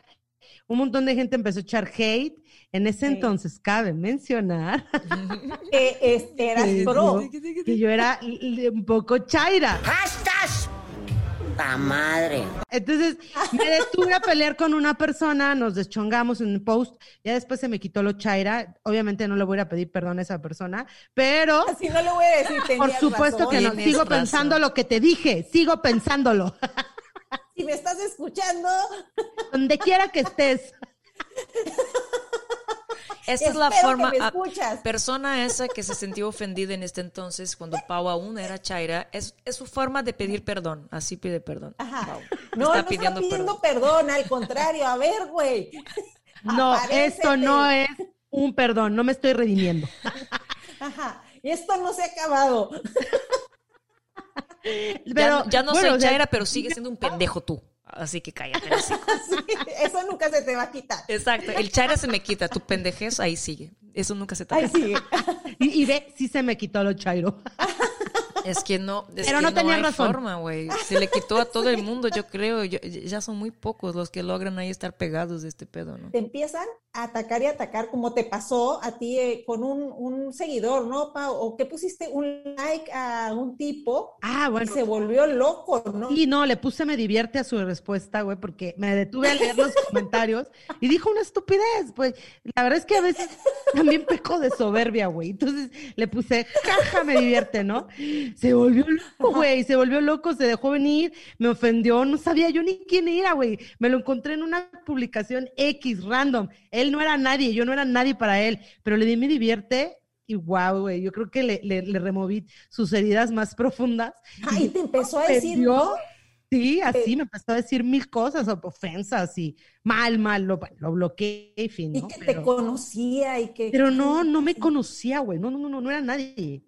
Un montón de gente empezó a echar hate. En ese Sí. entonces cabe mencionar Que este, eras pro. yo, que yo era un poco chaira. ¡Hastas! ¡Ta madre! Entonces me detuve a pelear con una persona, nos deschongamos en un post, ya después se me quitó lo chaira. Obviamente no le voy a pedir perdón a esa persona, pero Así no le voy a decir. por supuesto razón. que no. Sigo razón. pensando lo que te dije, sigo pensándolo. Si me estás escuchando, Donde quiera que estés. Esta es la forma. me a- escuchas. persona esa que se sintió ofendida en este entonces, cuando Pau aún era Chaira, es, es su forma de pedir perdón. Así pide perdón. Ajá. Pau. No, no está pidiendo, perdón. al contrario. A ver, güey. No, esto no es un perdón, no me estoy redimiendo. Ajá. Y esto no se ha acabado. Ya, Pero, ya no bueno, soy o sea, Chaira, pero sigue siendo un pendejo tú. Así que cállate. Sí, eso nunca se te va a quitar. Exacto. El Chaira se me quita. Tu pendejez ahí sigue. Eso nunca se te va Ahí sigue. Y, y ve, sí se me quitó lo chairo. Es que no, es Pero que no tenía hay razón. forma, güey. Se le quitó a todo el mundo, yo creo. Yo- ya son muy pocos los que logran ahí estar pegados de este pedo, ¿no? Te empiezan a atacar y atacar, como te pasó a ti eh, con un, un seguidor, ¿no, Pau? O que pusiste un like a un tipo Ah, y bueno. se volvió loco, ¿no? Sí, no, le puse me divierte a su respuesta, güey, porque me detuve a leer los comentarios y dijo una estupidez, pues. La verdad es que a veces también peco de soberbia, güey. Entonces le puse, jaja, me divierte, ¿no? Se volvió loco, güey, se volvió loco, se dejó venir, me ofendió, no sabía yo ni quién era, güey. Me lo encontré en una publicación X, random. Él no era nadie, yo no era nadie para él, pero le di me divierte. Y wow, güey, yo creo que le, le- le removí sus heridas más profundas. Ay, te empezó a decir. Sí, así me empezó a decir mil cosas, ofensas y mal, mal, lo, lo bloqueé, en fin, Y ¿no? que te Pero, conocía y que... pero no, no me conocía, güey, no, no, no, no, no era nadie,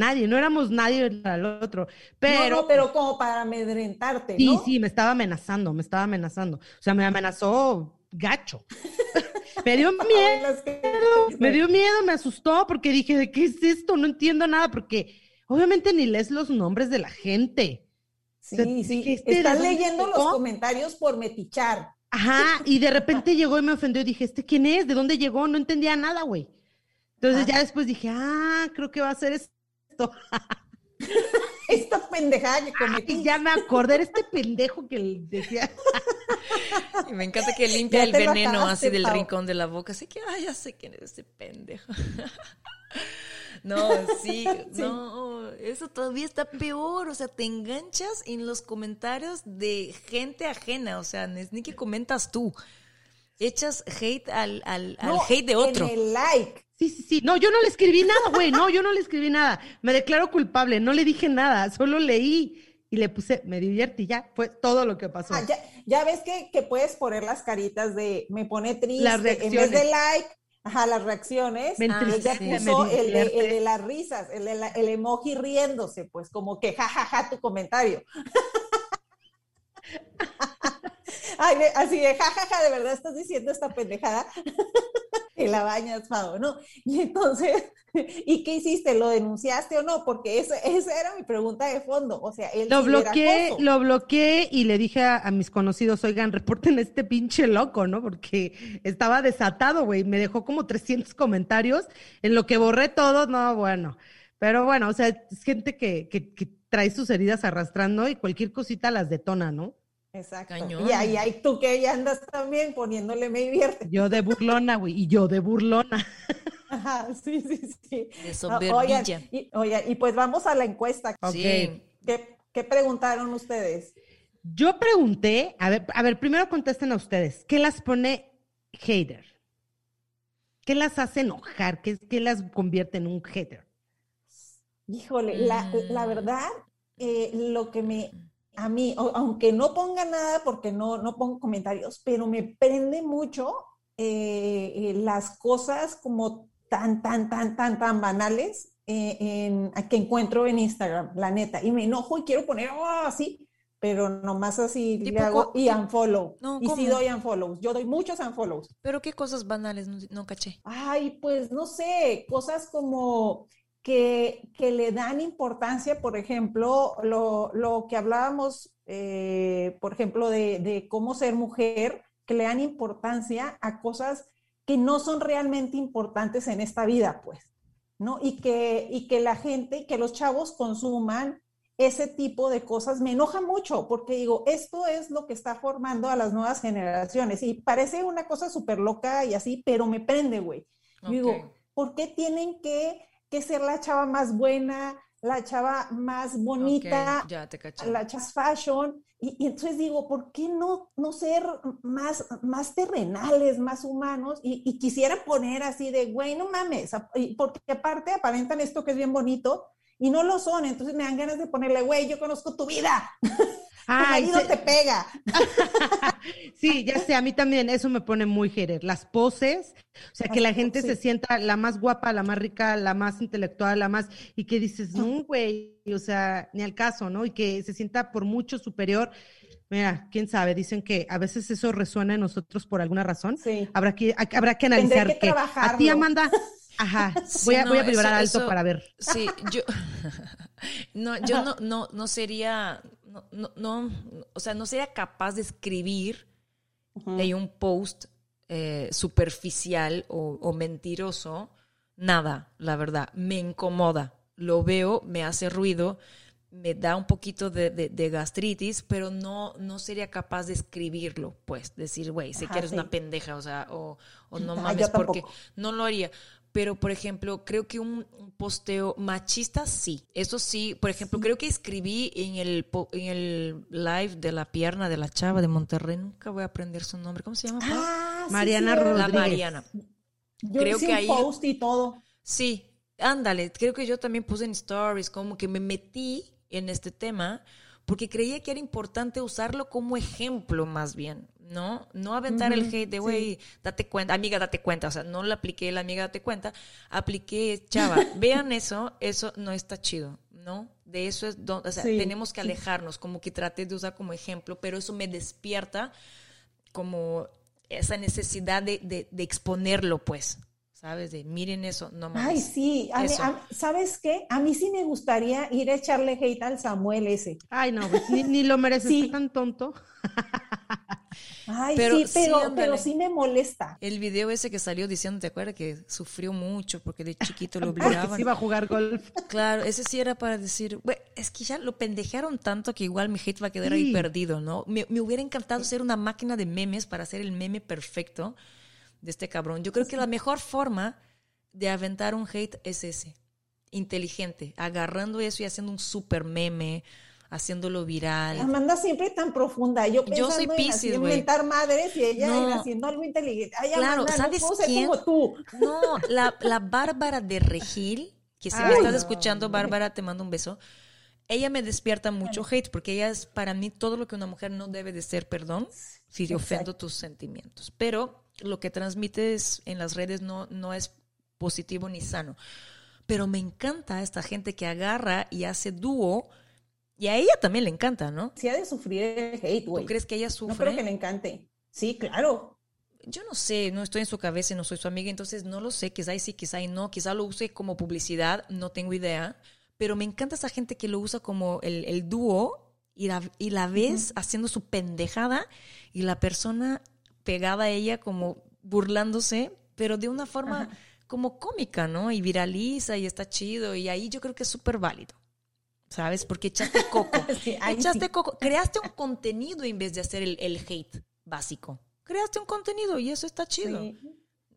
nadie, no éramos nadie al otro, pero, No, no, pero como para amedrentarte, sí, ¿no? sí, me estaba amenazando, me estaba amenazando, o sea, me amenazó gacho, me dio miedo, me dio miedo, me asustó, porque dije, ¿de qué es esto? No entiendo nada, porque obviamente ni lees los nombres de la gente. Sí, sea, sí. ¿este Están dónde leyendo los comentarios por metichar. Ajá, y de repente llegó y me ofendió. Dije, ¿este quién es? ¿De dónde llegó? No entendía nada, güey. Entonces ya después dije, ah, creo que va a ser esto. Esta pendejada que ya me acordé, era este pendejo que decía. Y me encanta que limpia el veneno acabaste, así del Pau. rincón de la boca. Así que, ay, ya sé quién es ese pendejo. No, sí, no, eso todavía está peor, o sea, te enganchas en los comentarios de gente ajena, o sea, es ni que comentas tú, echas hate al, al, al No, hate de otro. En el like. Sí, sí, sí. No, yo no le escribí nada, güey. No, yo no le escribí nada. Me declaro culpable. No le dije nada. Solo leí y le puse, me divierte y ya. Fue todo lo que pasó. Ah, ya, ya ves que, que puedes poner las caritas de me pone triste. Las En vez de like, ajá, las reacciones. Me Ah, ya me el de, divierte. el de las risas, el, de la- el emoji riéndose, pues como que jajaja tu comentario. Ay, de- así de jajaja, de verdad estás diciendo esta pendejada. y la bañas, Pau, ¿no? Y entonces, ¿y qué hiciste? ¿Lo denunciaste o no? Porque eso, esa era mi pregunta de fondo. O sea, él Lo bloqueé, lo bloqueé y le dije a, a mis conocidos, oigan, reporten a este pinche loco, ¿no? Porque estaba desatado, güey. Me dejó como 300 comentarios en lo que borré todo, no, bueno. Pero bueno, o sea, es gente que, que, que trae sus heridas arrastrando y cualquier cosita las detona, ¿no? Exacto. Cañón. Y ahí, ahí tú que ya andas también poniéndole me divierte. Yo de burlona, güey, y yo de burlona. Ajá, sí, sí, sí. De Ah. Oigan, y, oigan, y pues vamos a la encuesta. Ok. Sí. ¿Qué, qué preguntaron ustedes? Yo pregunté, a ver, a ver, primero contesten a ustedes, ¿qué las pone hater? ¿Qué las hace enojar? ¿Qué, qué las convierte en un hater? Híjole, la, Mm. la verdad, eh, lo que me, a mí, aunque no ponga nada porque no, no pongo comentarios, pero me prende mucho eh, eh, las cosas como tan, tan, tan, tan, tan banales eh, en, que encuentro en Instagram, la neta, y me enojo y quiero poner oh, así, pero nomás así le hago y unfollow. No, y sí doy unfollows. Yo doy muchos unfollows. Pero qué cosas banales no, no caché. Ay, pues no sé, cosas como que, que le dan importancia, por ejemplo, lo, lo que hablábamos, eh, por ejemplo, de, de cómo ser mujer, que le dan importancia a cosas que no son realmente importantes en esta vida, pues, ¿no? Y que, y que la gente, que los chavos consuman ese tipo de cosas me enoja mucho porque digo, esto es lo que está formando a las nuevas generaciones y parece una cosa súper loca y así, pero me prende, güey. Yo Ok. digo, ¿por qué tienen que, que ser la chava más buena, la chava más bonita, Ok, ya te caché. la chava fashion? Y, y entonces digo, ¿por qué no, no ser más, más terrenales, más humanos? Y, y quisiera poner así de, güey, no mames, porque aparte aparentan esto que es bien bonito y no lo son, entonces me dan ganas de ponerle, güey, yo conozco tu vida, tu Ay, marido se- te pega. Sí, ya sé, a mí también eso me pone muy hater. Las poses, o sea, que la gente se sienta la más guapa, la más rica, la más intelectual, la más, y que dices, no, güey, o sea, ni al caso, ¿no? Y que se sienta por mucho superior. Mira, quién sabe, dicen que a veces eso resuena en nosotros por alguna razón. Sí. Habrá que, habrá que Tendré analizar que que a ti. Amanda, ajá, voy a, voy a vibrar eso- alto eso- para ver. Sí, yo no, yo no, no, no sería, no, no, no, o sea, no sería capaz de escribir en un post eh, superficial o, o mentiroso, nada, la verdad, me incomoda, lo veo, me hace ruido, me da un poquito de, de- de gastritis, pero no, no sería capaz de escribirlo, pues, decir, güey, sé Ajá, que eres sí. una pendeja, o sea, o, o no Ah, mames, porque no lo haría. Pero, por ejemplo, creo que un, posteo machista, sí. Eso sí, por ejemplo, creo que escribí en el, en el live de la pierna de la chava de Monterrey, nunca voy a aprender su nombre, ¿cómo se llama? Ah, sí, Mariana la Rodríguez. Mariana. Yo creo hice que un ahí- post y todo. Sí, ándale, creo que yo también puse en stories, como que me metí en este tema porque creía que era importante usarlo como ejemplo más bien, ¿no? No aventar el hate de, sí. güey, date cuenta, amiga, date cuenta, o sea, no le apliqué la amiga, date cuenta, apliqué, chava, vean eso, eso no está chido, ¿no? De eso es donde, o sea, Sí, tenemos que alejarnos, como que traté de usar como ejemplo, pero eso me despierta como esa necesidad de, de- de exponerlo, pues, ¿sabes? De miren eso, no mames. Ay, sí. A mí- Eso. a- ¿Sabes qué? A mí sí me gustaría ir a echarle hate al Samuel ese. Ay, no, pues, ni, ni lo mereces, Sí. tan tonto. Ay, Pero sí, sí, pero, ándale. pero sí me molesta. El video ese que salió diciendo, ¿te acuerdas que sufrió mucho porque de chiquito lo obligaban? sí iba a jugar golf. Claro, ese sí era para decir, güey, es que ya lo pendejearon tanto que igual mi hate va a quedar ahí Sí. perdido, ¿no? Me, me hubiera encantado ser una máquina de memes para hacer el meme perfecto de este cabrón. Yo creo que la mejor forma de aventar un hate es ese, inteligente, agarrando eso y haciendo un super meme, haciéndolo viral. Amanda siempre tan profunda. Yo Yo soy Piscis, güey. inventar madres y ella No. en haciendo algo inteligente. Ay, Claro, Amanda, ¿sabes no quién? como tú. No, la, la Bárbara de Regil, que si me estás no, escuchando, Bárbara, te mando un beso. Ella me despierta mucho hate porque ella es para mí todo lo que una mujer no debe de ser, perdón, si te ofendo tus sentimientos. Pero lo que transmites en las redes no, no es positivo ni sano. Pero me encanta esta gente que agarra y hace dúo y a ella también le encanta, ¿no? Sí ha de sufrir el hate, ¿Tú güey. crees que ella No sufre? creo que le encante. Sí, claro. Yo no sé, no estoy en su cabeza y no soy su amiga, entonces no lo sé, quizá sí, quizá no, quizá lo use como publicidad, no tengo idea, pero me encanta esa gente que lo usa como el, el dúo y la, y la ves haciendo su pendejada y la persona pegada a ella como burlándose, pero de una forma como cómica, ¿no? Y viraliza y está chido y ahí yo creo que es súper válido. ¿Sabes? Porque echaste coco. Sí, echaste sí. coco. Creaste un contenido en vez de hacer el, el hate básico. Creaste un contenido y eso está chido. Sí.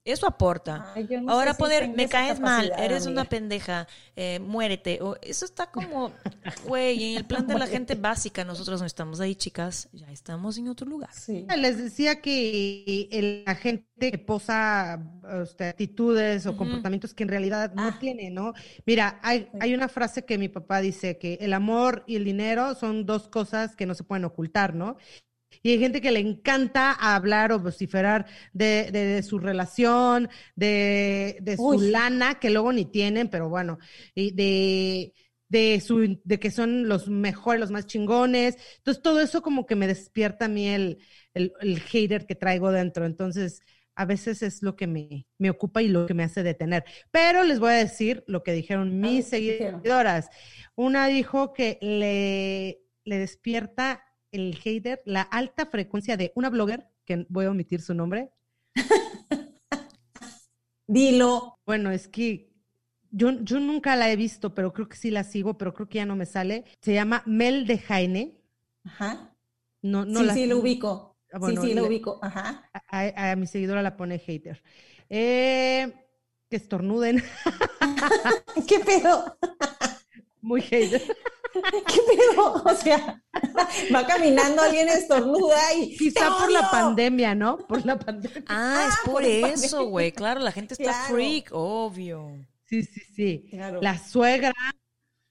Eso aporta. Ay, yo no Ahora si poner, me caes mal, eres una pendeja, eh, muérete. O, eso está como, güey, en el plan de la gente básica, nosotros no estamos ahí, chicas, ya estamos en otro lugar. Sí. Les decía que el- la gente que posa este, actitudes o comportamientos que en realidad no Ah. tiene, ¿no? Mira, hay, hay una frase que mi papá dice que el amor y el dinero son dos cosas que no se pueden ocultar, ¿no? Y hay gente que le encanta hablar o vociferar de, de- de su relación, de, de su Uy. lana, que luego ni tienen, pero bueno, y de, de su, de que son los mejores, los más chingones. Entonces, todo eso como que me despierta a mí el, el, el hater que traigo dentro. Entonces, a veces es lo que me, me ocupa y lo que me hace detener. Pero les voy a decir lo que dijeron mis seguidoras. Una dijo que le, le despierta el hater la alta frecuencia de una blogger, que voy a omitir su nombre. Dilo. Bueno, es que yo, yo nunca la he visto, pero creo que sí la sigo, pero creo que ya no me sale. Se llama Mel de Jaine. Ajá. No, no sí, la- sí, lo ubico. Ah, bueno, sí, sí, lo ubico. Ajá. A, a- a mi seguidora la pone hater. Eh, que estornuden. ¿Qué pedo? Muy hater. ¿Qué pedo? O sea, va caminando alguien estornuda y. Quizá ¡Te por la pandemia, ¿no? Por la pandemia. Ah, es Ah, por eso, güey. Claro, la gente está Claro. freak, obvio. Sí, sí, sí. Claro. La suegra,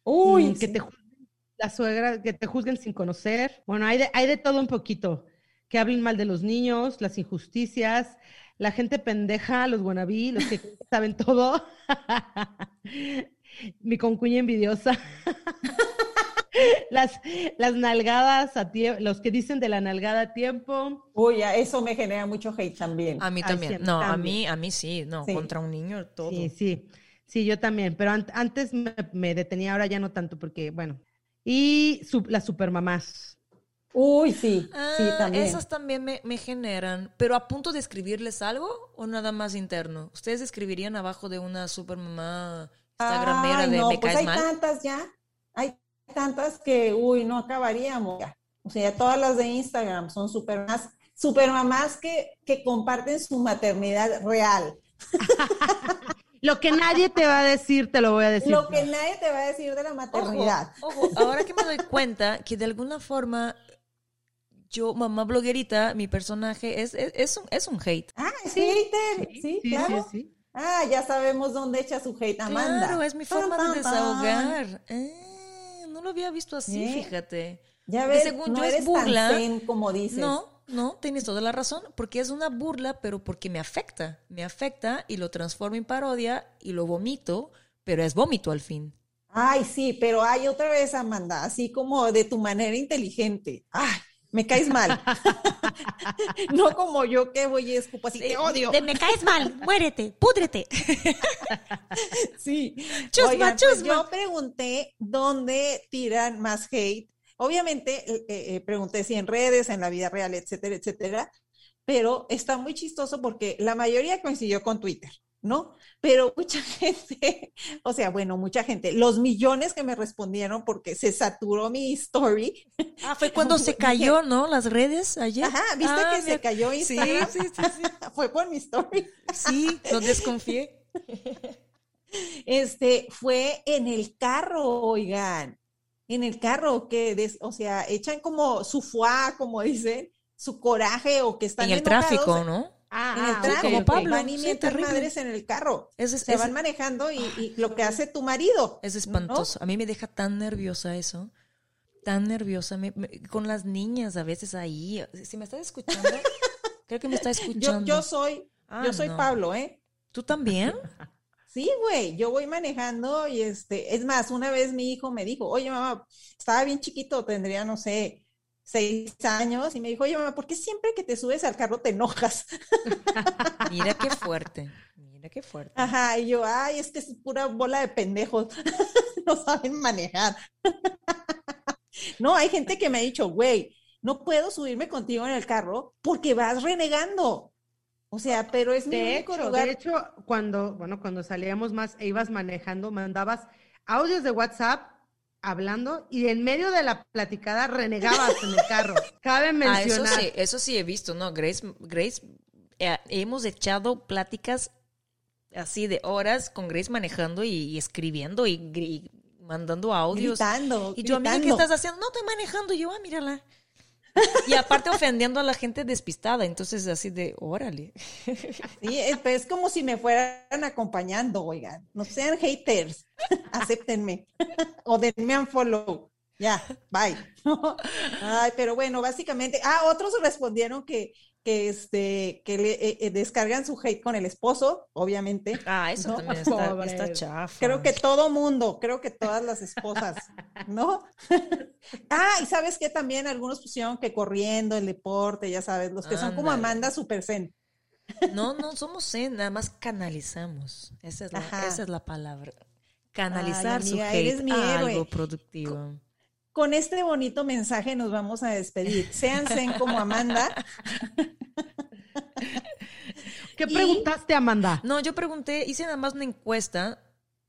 Uy, mm, que sí. te juzguen, la suegra, que te juzguen sin conocer. Bueno, hay de, hay de todo un poquito. Que hablen mal de los niños, las injusticias, la gente pendeja, los wannabe, los que saben todo. Mi concuña envidiosa. Las, las nalgadas a tiempo, los que dicen de la nalgada a tiempo. Uy, ya, eso me genera mucho hate también. A mí también. no, a mí, a mí sí. No, Sí. contra un niño, todo. Sí, sí, sí, yo también, pero an- antes me, me detenía, ahora ya no tanto, porque, bueno. Y su- las supermamás. Uy, sí, sí, Ah, también. esas también me, me generan. Pero a punto de escribirles algo o nada más interno. ¿Ustedes escribirían abajo de una supermamá instagramera Ay, de no, me pues caes hay mal? tantas ya, hay tantas que, uy, no acabaríamos. ya. O sea, todas las de Instagram son super más, super mamás que, que comparten su maternidad real. Lo que nadie te va a decir, te lo voy a decir. Lo que nadie te va a decir de la maternidad. Ojo, ojo, ahora que me doy cuenta que de alguna forma yo, mamá bloguerita, mi personaje es, es, es un, es un hate. Ah, es hater, sí, Sí, sí, claro. sí. Ah, ya sabemos dónde echa su hate Amanda. Claro, es mi forma de desahogar. Ah, no lo había visto así, ¿Eh? fíjate. Ya ves, según no yo es burla. tan zen como dices. No, no, tienes toda la razón, porque es una burla, pero porque me afecta. Me afecta y lo transformo en parodia y lo vomito, pero es vómito al fin. Ay, sí, pero hay otra vez, Amanda, así como de tu manera inteligente. Ay, me caes mal. no como yo que voy y escupo así, te odio. De me caes mal, muérete, púdrete. Sí. Chusma, Oigan, pues chusma. yo pregunté dónde tiran más hate. Obviamente eh, eh, pregunté si en redes, en la vida real, etcétera, etcétera. Pero está muy chistoso porque la mayoría coincidió con Twitter, ¿no? Pero mucha gente, o sea, bueno, mucha gente, los millones que me respondieron porque se saturó mi story. Ah, fue cuando se cayó, ¿no? Las redes ayer. Ajá, ¿viste Ah, que se cayó Sí, Instagram? sí, sí, sí. Fue por mi story. Sí, lo desconfié. Este, fue en el carro, oigan, en el carro que, des- o sea, echan como su fuá, como dicen, su coraje o que están En el enojados tráfico, ¿no? Ah, En el ah, ok, tráfico, ok. Pablo. van y sí, madres en el carro. Eso es, Se es- van manejando y, y lo que hace tu marido. es ¿no? espantoso. A mí me deja tan nerviosa eso. Tan nerviosa. Me- me- con las niñas a veces ahí. Si me estás escuchando, creo que me está Yo, escuchando. yo soy, Ah, yo soy no. Pablo, ¿eh? ¿Tú también? Sí, güey, yo voy manejando y este, es más, una vez mi hijo me dijo, oye mamá, estaba bien chiquito, tendría, no sé, seis años, y me dijo, oye mamá, ¿por qué siempre que te subes al carro te enojas? Mira qué fuerte. Mira qué fuerte. Ajá, y yo, ay, es que es pura bola de pendejos, no saben manejar. No, hay gente que me ha dicho, güey, no puedo subirme contigo en el carro porque vas renegando. O sea, pero es mi De único hecho, lugar. de hecho, cuando, bueno, cuando salíamos más e ibas manejando, mandabas audios de WhatsApp hablando y en medio de la platicada renegabas en el carro. Cabe Ah, eso mencionar. sí, eso sí he visto, ¿no? Grace, Grace, eh, hemos echado pláticas así de horas con Grace manejando y, y escribiendo y, mandando audios. Gritando, y yo, amiga, ¿qué gritando. estás haciendo? No, estoy manejando. Y yo, ah, mírala. Y aparte ofendiendo a la gente despistada, entonces así de, órale. Sí, es, pues, es como si me fueran acompañando, oigan. No sean haters. Acéptenme. O denme un follow. Ya, bye. Ay, pero bueno, básicamente. Ah, otros respondieron que, que este que le eh, eh, descargan su hate con el esposo, obviamente. Ah, eso ¿no? también está, está chafa. Creo que todo mundo, creo que todas las esposas, ¿no? ah, y sabes que también algunos pusieron que corriendo, el deporte, ya sabes, los que son como. Amanda Super Zen. No, no somos zen, nada más canalizamos. Esa es la, esa es la palabra. Canalizar Ay, su hate a algo productivo. Con este bonito mensaje nos vamos a despedir. Sean zen como Amanda. ¿Qué Y- preguntaste, Amanda? No, yo pregunté, hice nada más una encuesta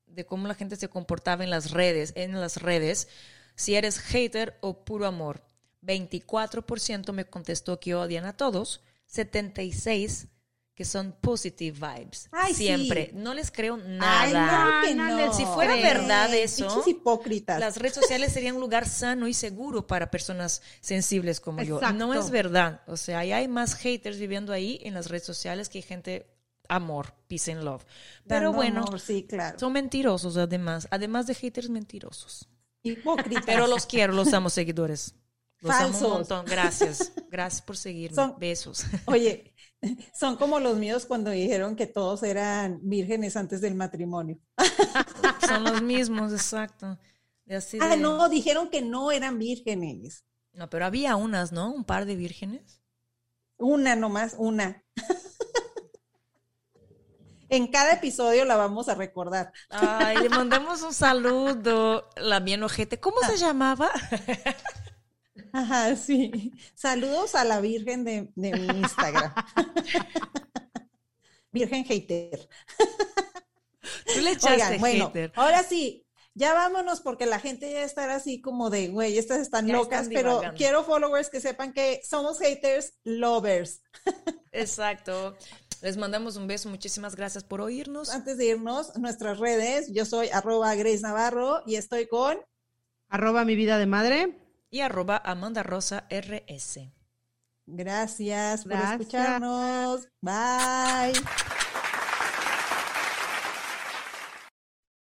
de cómo la gente se comportaba en las redes, en las redes, si eres hater o puro amor. 24% me contestó que odian a todos, 76 que son positive vibes. Ay, Siempre. sí. No les creo Ay, nada. no, que no Si fuera verdad eso, hipócritas. Las redes sociales serían un lugar sano y seguro para personas sensibles como yo. Exacto. No es verdad. O sea, hay más haters viviendo ahí en las redes sociales que gente amor, peace and love. Pero Dando bueno, amor, sí, claro. son mentirosos además. Además de haters mentirosos. Hipócritas. Pero los quiero, los amo seguidores. Los amo Falsos. un montón. Gracias. Gracias por seguirme. Son- Besos. Oye, son como los míos cuando dijeron que todos eran vírgenes antes del matrimonio. Son los mismos, exacto. De así Ah, no, dijeron que no eran vírgenes. No, pero había unas, ¿no? Un par de vírgenes. Una nomás, una. En cada episodio la vamos a recordar. Ay, le mandamos un saludo. La bien ojete. ¿Cómo se llamaba? Ajá, sí. Saludos a la Virgen de, de mi Instagram. Virgen hater. Tú le echaste Oigan, bueno, hater. ahora sí, ya vámonos porque la gente ya estará así como de, güey, estas están Ya locas, están pero quiero followers que sepan que somos haters lovers. Exacto. Les mandamos un beso. Muchísimas gracias por oírnos. Antes de irnos, nuestras redes, yo soy arroba Grace Navarro y estoy con Arroba mi vida de madre. Y arroba Amanda Rosa RS. Gracias por Gracias. escucharnos. Bye.